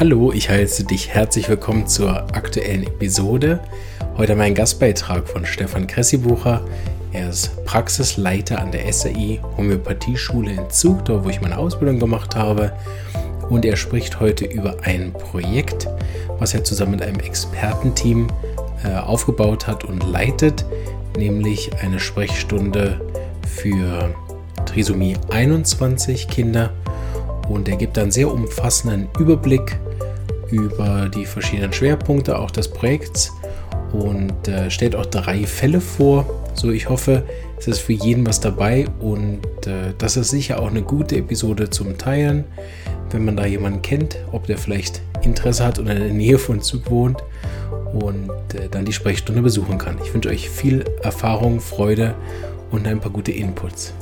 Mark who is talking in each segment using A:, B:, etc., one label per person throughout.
A: Hallo, ich heiße dich herzlich willkommen zur aktuellen Episode. Heute mein Gastbeitrag von Stefan Kressibucher. Er ist Praxisleiter an der SAI Homöopathieschule in Zug, dort wo ich meine Ausbildung gemacht habe. Und er spricht heute über ein Projekt, was er zusammen mit einem Expertenteam äh, aufgebaut hat und leitet, nämlich eine Sprechstunde für Trisomie 21 Kinder. Und er gibt einen sehr umfassenden Überblick über die verschiedenen Schwerpunkte auch des Projekts und äh, stellt auch drei Fälle vor. So, ich hoffe, es ist für jeden was dabei und äh, das ist sicher auch eine gute Episode zum Teilen, wenn man da jemanden kennt, ob der vielleicht Interesse hat und in der Nähe von Zug wohnt und äh, dann die Sprechstunde besuchen kann. Ich wünsche euch viel Erfahrung, Freude und ein paar gute Inputs.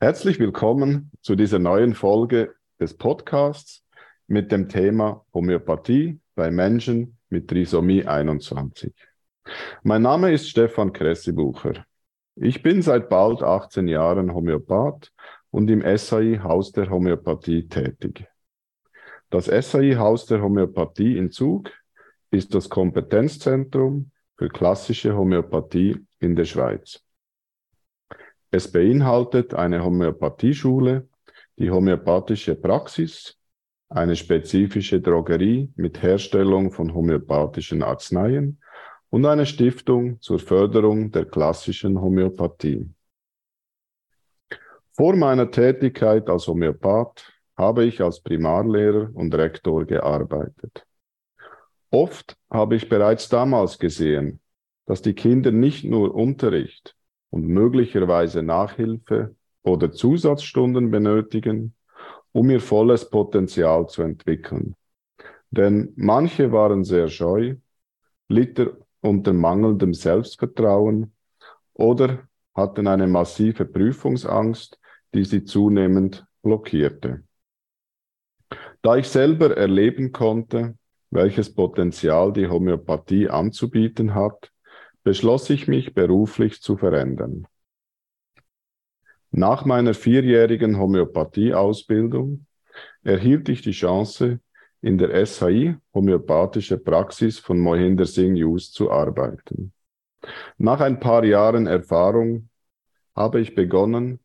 B: Herzlich willkommen zu dieser neuen Folge des Podcasts mit dem Thema Homöopathie bei Menschen mit Trisomie 21. Mein Name ist Stefan Kressibucher. Ich bin seit bald 18 Jahren Homöopath und im SAI Haus der Homöopathie tätig. Das SAI Haus der Homöopathie in Zug ist das Kompetenzzentrum für klassische Homöopathie in der Schweiz. Es beinhaltet eine Homöopathieschule die homöopathische Praxis, eine spezifische Drogerie mit Herstellung von homöopathischen Arzneien und eine Stiftung zur Förderung der klassischen Homöopathie. Vor meiner Tätigkeit als Homöopath habe ich als Primarlehrer und Rektor gearbeitet. Oft habe ich bereits damals gesehen, dass die Kinder nicht nur Unterricht und möglicherweise Nachhilfe oder Zusatzstunden benötigen, um ihr volles Potenzial zu entwickeln. Denn manche waren sehr scheu, litten unter mangelndem Selbstvertrauen oder hatten eine massive Prüfungsangst, die sie zunehmend blockierte. Da ich selber erleben konnte, welches Potenzial die Homöopathie anzubieten hat, beschloss ich mich beruflich zu verändern. Nach meiner vierjährigen Homöopathie-Ausbildung erhielt ich die Chance, in der SHI Homöopathische Praxis von Mohinder Singh Yus zu arbeiten. Nach ein paar Jahren Erfahrung habe ich begonnen,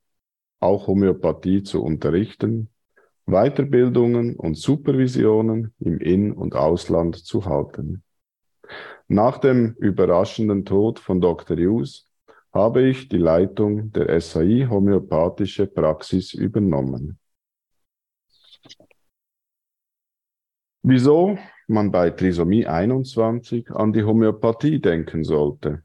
B: auch Homöopathie zu unterrichten, Weiterbildungen und Supervisionen im In- und Ausland zu halten. Nach dem überraschenden Tod von Dr. Hughes habe ich die Leitung der SAI Homöopathische Praxis übernommen. Wieso man bei Trisomie 21 an die Homöopathie denken sollte?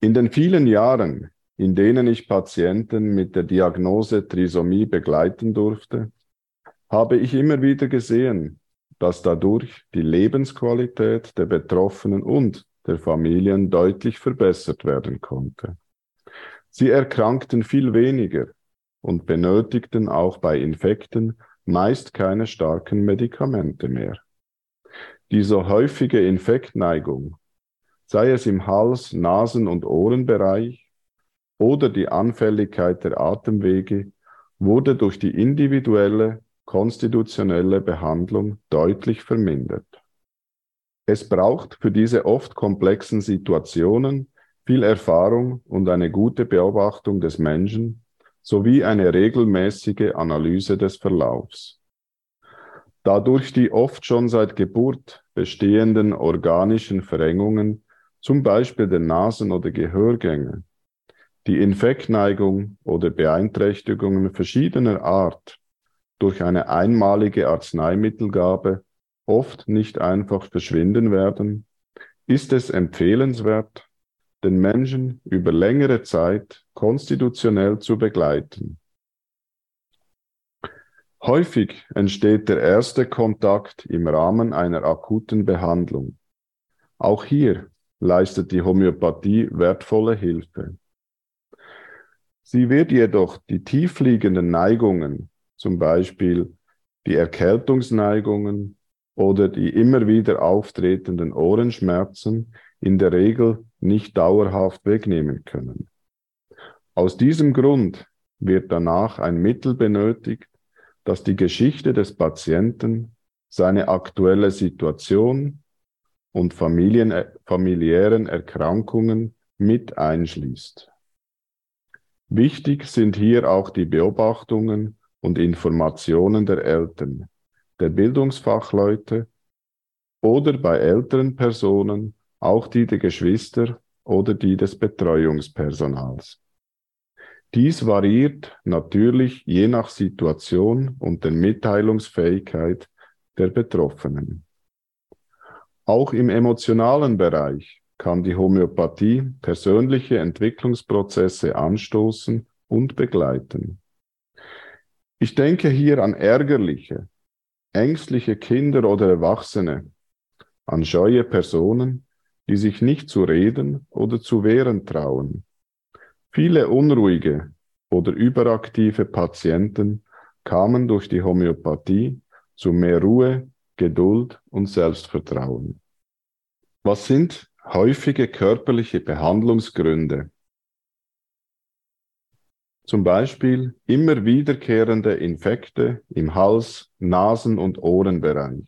B: In den vielen Jahren, in denen ich Patienten mit der Diagnose Trisomie begleiten durfte, habe ich immer wieder gesehen, dass dadurch die Lebensqualität der Betroffenen und der Familien deutlich verbessert werden konnte. Sie erkrankten viel weniger und benötigten auch bei Infekten meist keine starken Medikamente mehr. Diese häufige Infektneigung, sei es im Hals-, Nasen- und Ohrenbereich oder die Anfälligkeit der Atemwege, wurde durch die individuelle konstitutionelle Behandlung deutlich vermindert. Es braucht für diese oft komplexen Situationen viel Erfahrung und eine gute Beobachtung des Menschen sowie eine regelmäßige Analyse des Verlaufs. Dadurch die oft schon seit Geburt bestehenden organischen Verengungen, zum Beispiel der Nasen- oder Gehörgänge, die Infektneigung oder Beeinträchtigungen verschiedener Art durch eine einmalige Arzneimittelgabe oft nicht einfach verschwinden werden, ist es empfehlenswert, den Menschen über längere Zeit konstitutionell zu begleiten. Häufig entsteht der erste Kontakt im Rahmen einer akuten Behandlung. Auch hier leistet die Homöopathie wertvolle Hilfe. Sie wird jedoch die tiefliegenden Neigungen, zum Beispiel die Erkältungsneigungen, oder die immer wieder auftretenden Ohrenschmerzen in der Regel nicht dauerhaft wegnehmen können. Aus diesem Grund wird danach ein Mittel benötigt, dass die Geschichte des Patienten seine aktuelle Situation und Familien, familiären Erkrankungen mit einschließt. Wichtig sind hier auch die Beobachtungen und Informationen der Eltern, der Bildungsfachleute oder bei älteren Personen auch die der Geschwister oder die des Betreuungspersonals. Dies variiert natürlich je nach Situation und der Mitteilungsfähigkeit der Betroffenen. Auch im emotionalen Bereich kann die Homöopathie persönliche Entwicklungsprozesse anstoßen und begleiten. Ich denke hier an ärgerliche, ängstliche Kinder oder Erwachsene, an scheue Personen, die sich nicht zu reden oder zu wehren trauen. Viele unruhige oder überaktive Patienten kamen durch die Homöopathie zu mehr Ruhe, Geduld und Selbstvertrauen. Was sind häufige körperliche Behandlungsgründe? Zum Beispiel immer wiederkehrende Infekte im Hals-, Nasen- und Ohrenbereich.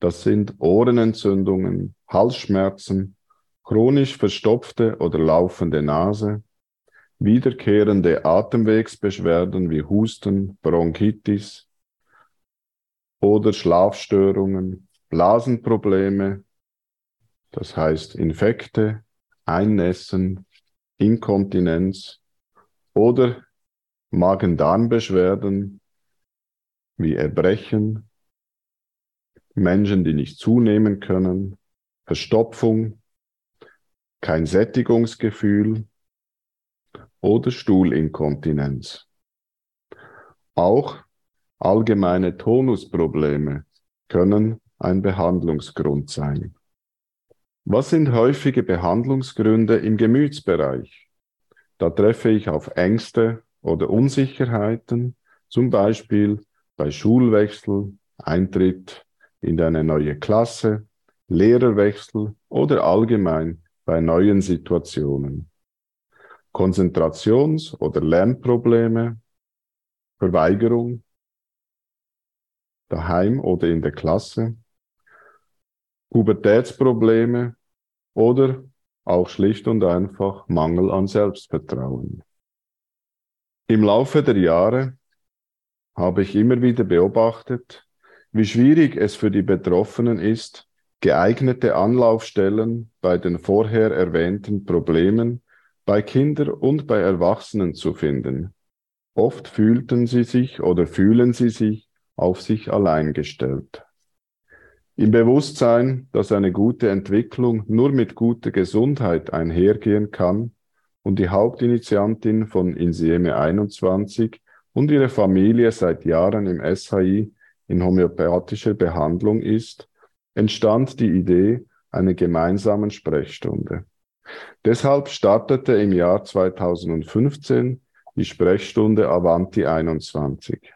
B: Das sind Ohrenentzündungen, Halsschmerzen, chronisch verstopfte oder laufende Nase, wiederkehrende Atemwegsbeschwerden wie Husten, Bronchitis, oder Schlafstörungen, Blasenprobleme, das heißt Infekte, Einnässen, Inkontinenz oder Magen-Darm-Beschwerden wie Erbrechen, Menschen, die nicht zunehmen können, Verstopfung, kein Sättigungsgefühl oder Stuhlinkontinenz. Auch Allgemeine Tonusprobleme können ein Behandlungsgrund sein. Was sind häufige Behandlungsgründe im Gemütsbereich? Da treffe ich auf Ängste oder Unsicherheiten, zum Beispiel bei Schulwechsel, Eintritt in eine neue Klasse, Lehrerwechsel oder allgemein bei neuen Situationen. Konzentrations- oder Lernprobleme, Verweigerung daheim oder in der Klasse, Pubertätsprobleme oder auch schlicht und einfach Mangel an Selbstvertrauen. Im Laufe der Jahre habe ich immer wieder beobachtet, wie schwierig es für die Betroffenen ist, geeignete Anlaufstellen bei den vorher erwähnten Problemen bei Kindern und bei Erwachsenen zu finden. Oft fühlten sie sich oder fühlen sie sich auf sich allein gestellt. Im Bewusstsein, dass eine gute Entwicklung nur mit guter Gesundheit einhergehen kann und die Hauptinitiantin von Insieme 21 und ihre Familie seit Jahren im SHI in homöopathischer Behandlung ist, entstand die Idee einer gemeinsamen Sprechstunde. Deshalb startete im Jahr 2015 die Sprechstunde Avanti 21.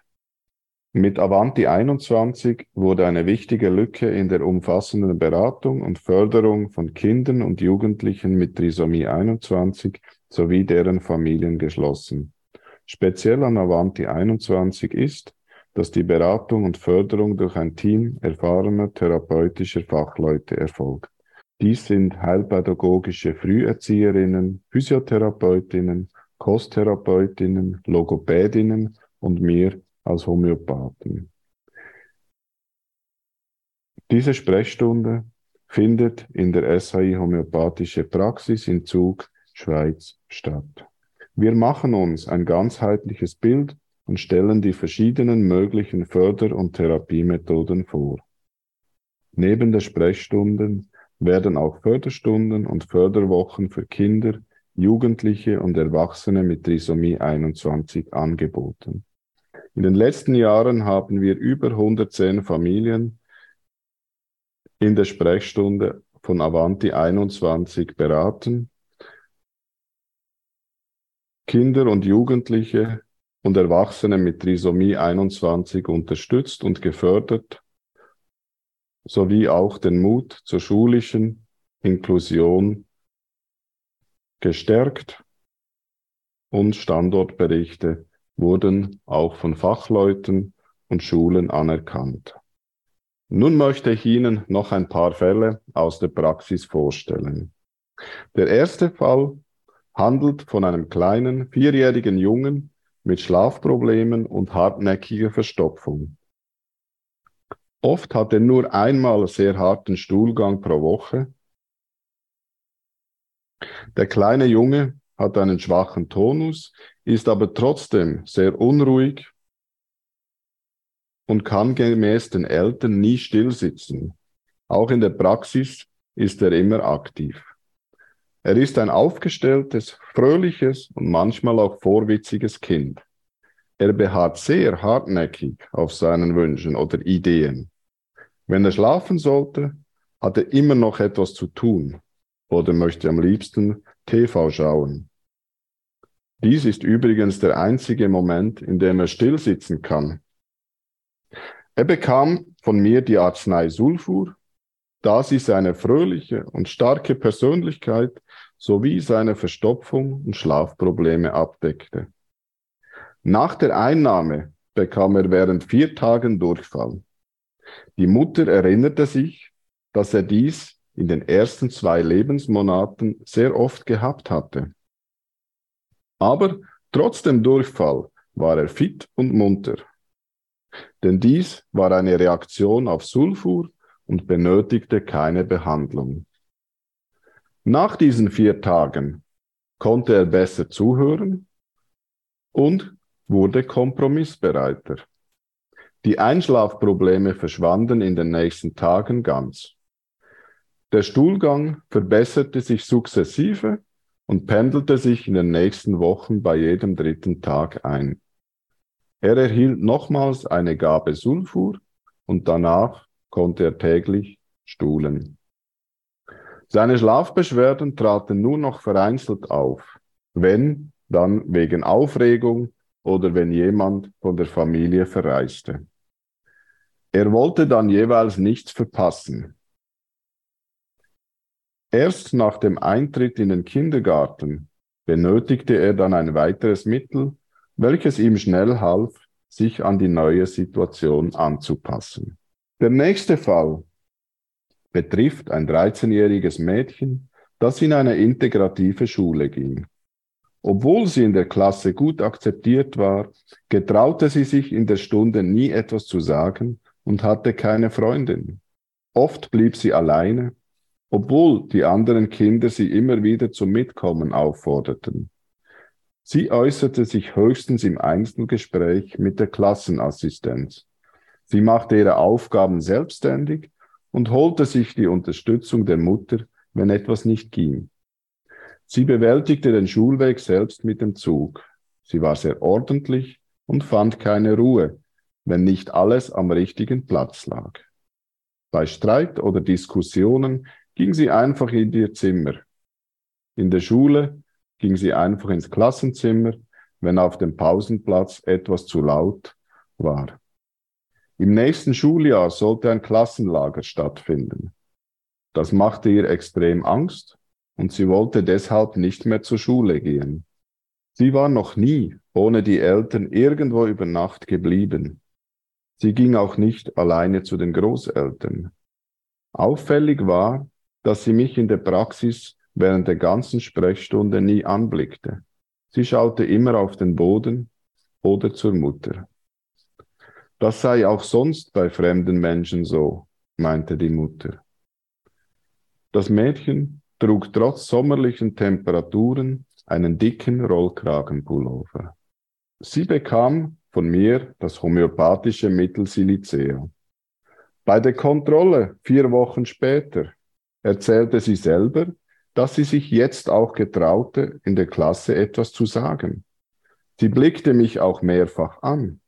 B: Mit Avanti 21 wurde eine wichtige Lücke in der umfassenden Beratung und Förderung von Kindern und Jugendlichen mit Trisomie 21 sowie deren Familien geschlossen. Speziell an Avanti 21 ist, dass die Beratung und Förderung durch ein Team erfahrener therapeutischer Fachleute erfolgt. Dies sind heilpädagogische Früherzieherinnen, Physiotherapeutinnen, Kosttherapeutinnen, Logopädinnen und mir als Homöopathen. Diese Sprechstunde findet in der SAI Homöopathische Praxis in Zug, Schweiz statt. Wir machen uns ein ganzheitliches Bild und stellen die verschiedenen möglichen Förder- und Therapiemethoden vor. Neben der Sprechstunden werden auch Förderstunden und Förderwochen für Kinder, Jugendliche und Erwachsene mit Trisomie 21 angeboten. In den letzten Jahren haben wir über 110 Familien in der Sprechstunde von Avanti 21 beraten. Kinder und Jugendliche und Erwachsene mit Trisomie 21 unterstützt und gefördert, sowie auch den Mut zur schulischen Inklusion gestärkt und Standortberichte wurden auch von Fachleuten und Schulen anerkannt. Nun möchte ich Ihnen noch ein paar Fälle aus der Praxis vorstellen. Der erste Fall handelt von einem kleinen vierjährigen Jungen mit Schlafproblemen und hartnäckiger Verstopfung. Oft hat er nur einmal sehr harten Stuhlgang pro Woche. Der kleine Junge hat einen schwachen Tonus, ist aber trotzdem sehr unruhig und kann gemäß den Eltern nie stillsitzen. Auch in der Praxis ist er immer aktiv. Er ist ein aufgestelltes, fröhliches und manchmal auch vorwitziges Kind. Er beharrt sehr hartnäckig auf seinen Wünschen oder Ideen. Wenn er schlafen sollte, hat er immer noch etwas zu tun oder möchte am liebsten TV schauen. Dies ist übrigens der einzige Moment, in dem er still sitzen kann. Er bekam von mir die Arznei Sulfur, da sie seine fröhliche und starke Persönlichkeit sowie seine Verstopfung und Schlafprobleme abdeckte. Nach der Einnahme bekam er während vier Tagen Durchfall. Die Mutter erinnerte sich, dass er dies in den ersten zwei Lebensmonaten sehr oft gehabt hatte. Aber trotz dem Durchfall war er fit und munter denn dies war eine Reaktion auf Sulfur und benötigte keine Behandlung. Nach diesen vier Tagen konnte er besser zuhören und wurde kompromissbereiter. Die Einschlafprobleme verschwanden in den nächsten Tagen ganz. Der Stuhlgang verbesserte sich sukzessive und pendelte sich in den nächsten Wochen bei jedem dritten Tag ein. Er erhielt nochmals eine Gabe Sulfur und danach konnte er täglich stuhlen. Seine Schlafbeschwerden traten nur noch vereinzelt auf, wenn, dann wegen Aufregung oder wenn jemand von der Familie verreiste. Er wollte dann jeweils nichts verpassen. Erst nach dem Eintritt in den Kindergarten benötigte er dann ein weiteres Mittel, welches ihm schnell half, sich an die neue Situation anzupassen. Der nächste Fall betrifft ein 13-jähriges Mädchen, das in eine integrative Schule ging. Obwohl sie in der Klasse gut akzeptiert war, getraute sie sich in der Stunde nie etwas zu sagen und hatte keine Freundin. Oft blieb sie alleine, obwohl die anderen Kinder sie immer wieder zum Mitkommen aufforderten. Sie äußerte sich höchstens im Einzelgespräch mit der Klassenassistenz. Sie machte ihre Aufgaben selbstständig und holte sich die Unterstützung der Mutter, wenn etwas nicht ging. Sie bewältigte den Schulweg selbst mit dem Zug. Sie war sehr ordentlich und fand keine Ruhe, wenn nicht alles am richtigen Platz lag. Bei Streit oder Diskussionen ging sie einfach in ihr Zimmer. In der Schule ging sie einfach ins Klassenzimmer, wenn auf dem Pausenplatz etwas zu laut war. Im nächsten Schuljahr sollte ein Klassenlager stattfinden. Das machte ihr extrem Angst und sie wollte deshalb nicht mehr zur Schule gehen. Sie war noch nie ohne die Eltern irgendwo über Nacht geblieben. Sie ging auch nicht alleine zu den Großeltern. Auffällig war, dass sie mich in der Praxis während der ganzen Sprechstunde nie anblickte. Sie schaute immer auf den Boden oder zur Mutter. Das sei auch sonst bei fremden Menschen so, meinte die Mutter. Das Mädchen trug trotz sommerlichen Temperaturen einen dicken Rollkragenpullover. Sie bekam von mir das homöopathische Mittel Silicea. Bei der Kontrolle vier Wochen später erzählte sie selber, dass sie sich jetzt auch getraute, in der Klasse etwas zu sagen. Sie blickte mich auch mehrfach an,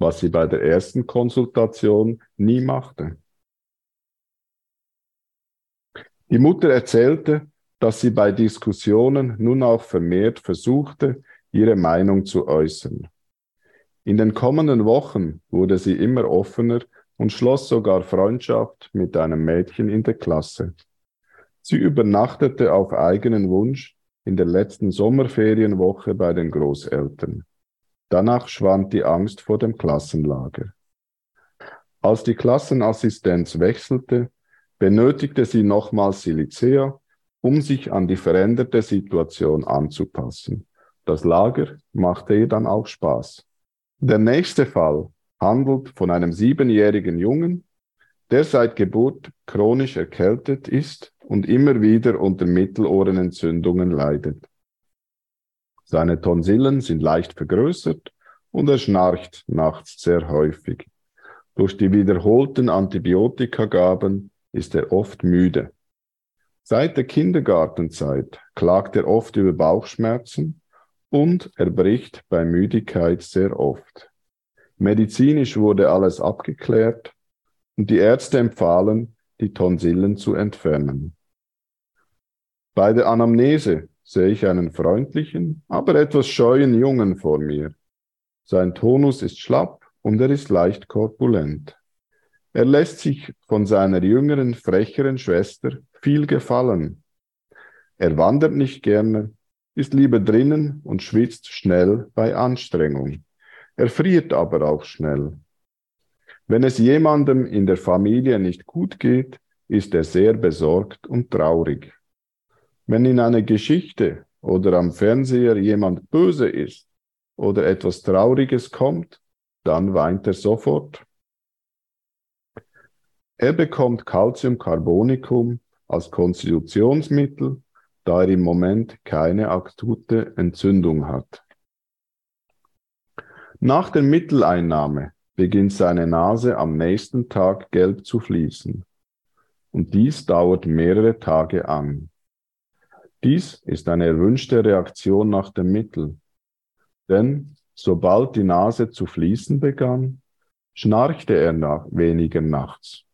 B: was sie bei der ersten Konsultation nie machte. Die Mutter erzählte, dass sie bei Diskussionen nun auch vermehrt versuchte, ihre Meinung zu äußern. In den kommenden Wochen wurde sie immer offener und schloss sogar Freundschaft mit einem Mädchen in der Klasse. Sie übernachtete auf eigenen Wunsch in der letzten Sommerferienwoche bei den Großeltern. Danach schwand die Angst vor dem Klassenlager. Als die Klassenassistenz wechselte, benötigte sie nochmals Silicea, um sich an die veränderte Situation anzupassen. Das Lager machte ihr dann auch Spaß. Der nächste Fall handelt von einem siebenjährigen Jungen, der seit Geburt chronisch erkältet ist und immer wieder unter Mittelohrenentzündungen leidet. Seine Tonsillen sind leicht vergrößert und er schnarcht nachts sehr häufig. Durch die wiederholten Antibiotikagaben ist er oft müde. Seit der Kindergartenzeit klagt er oft über Bauchschmerzen und er bricht bei Müdigkeit sehr oft. Medizinisch wurde alles abgeklärt und die Ärzte empfahlen, die Tonsillen zu entfernen. Bei der Anamnese sehe ich einen freundlichen, aber etwas scheuen Jungen vor mir. Sein Tonus ist schlapp und er ist leicht korpulent. Er lässt sich von seiner jüngeren, frecheren Schwester viel gefallen. Er wandert nicht gerne, ist lieber drinnen und schwitzt schnell bei Anstrengung. Er friert aber auch schnell. Wenn es jemandem in der Familie nicht gut geht, ist er sehr besorgt und traurig. Wenn in einer Geschichte oder am Fernseher jemand böse ist oder etwas Trauriges kommt, dann weint er sofort. Er bekommt Calciumcarbonicum als Konstitutionsmittel, da er im Moment keine akute Entzündung hat. Nach der Mitteleinnahme beginnt seine Nase am nächsten Tag gelb zu fließen. Und dies dauert mehrere Tage an. Dies ist eine erwünschte Reaktion nach dem Mittel. Denn sobald die Nase zu fließen begann, schnarchte er nach weniger nachts.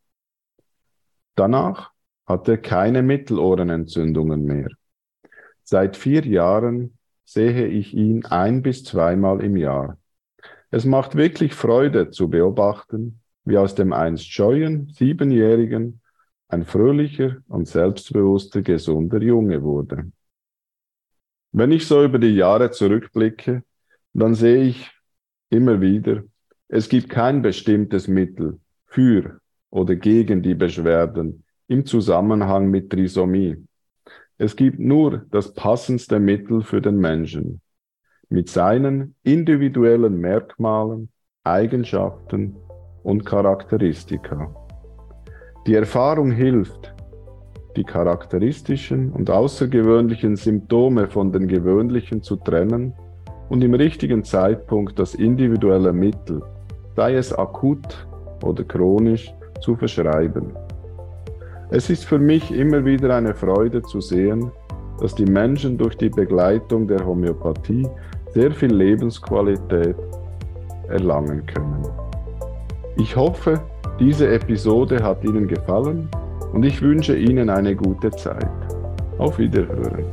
B: Danach hat er keine Mittelohrenentzündungen mehr. Seit vier Jahren sehe ich ihn ein bis zweimal im Jahr. Es macht wirklich Freude zu beobachten, wie aus dem einst scheuen Siebenjährigen ein fröhlicher und selbstbewusster, gesunder Junge wurde. Wenn ich so über die Jahre zurückblicke, dann sehe ich immer wieder, es gibt kein bestimmtes Mittel für oder gegen die Beschwerden im Zusammenhang mit Trisomie. Es gibt nur das passendste Mittel für den Menschen mit seinen individuellen Merkmalen, Eigenschaften und Charakteristika. Die Erfahrung hilft, die charakteristischen und außergewöhnlichen Symptome von den gewöhnlichen zu trennen und im richtigen Zeitpunkt das individuelle Mittel, sei es akut oder chronisch, zu verschreiben. Es ist für mich immer wieder eine Freude zu sehen, dass die Menschen durch die Begleitung der Homöopathie sehr viel Lebensqualität erlangen können. Ich hoffe, diese Episode hat Ihnen gefallen und ich wünsche Ihnen eine gute Zeit. Auf Wiederhören.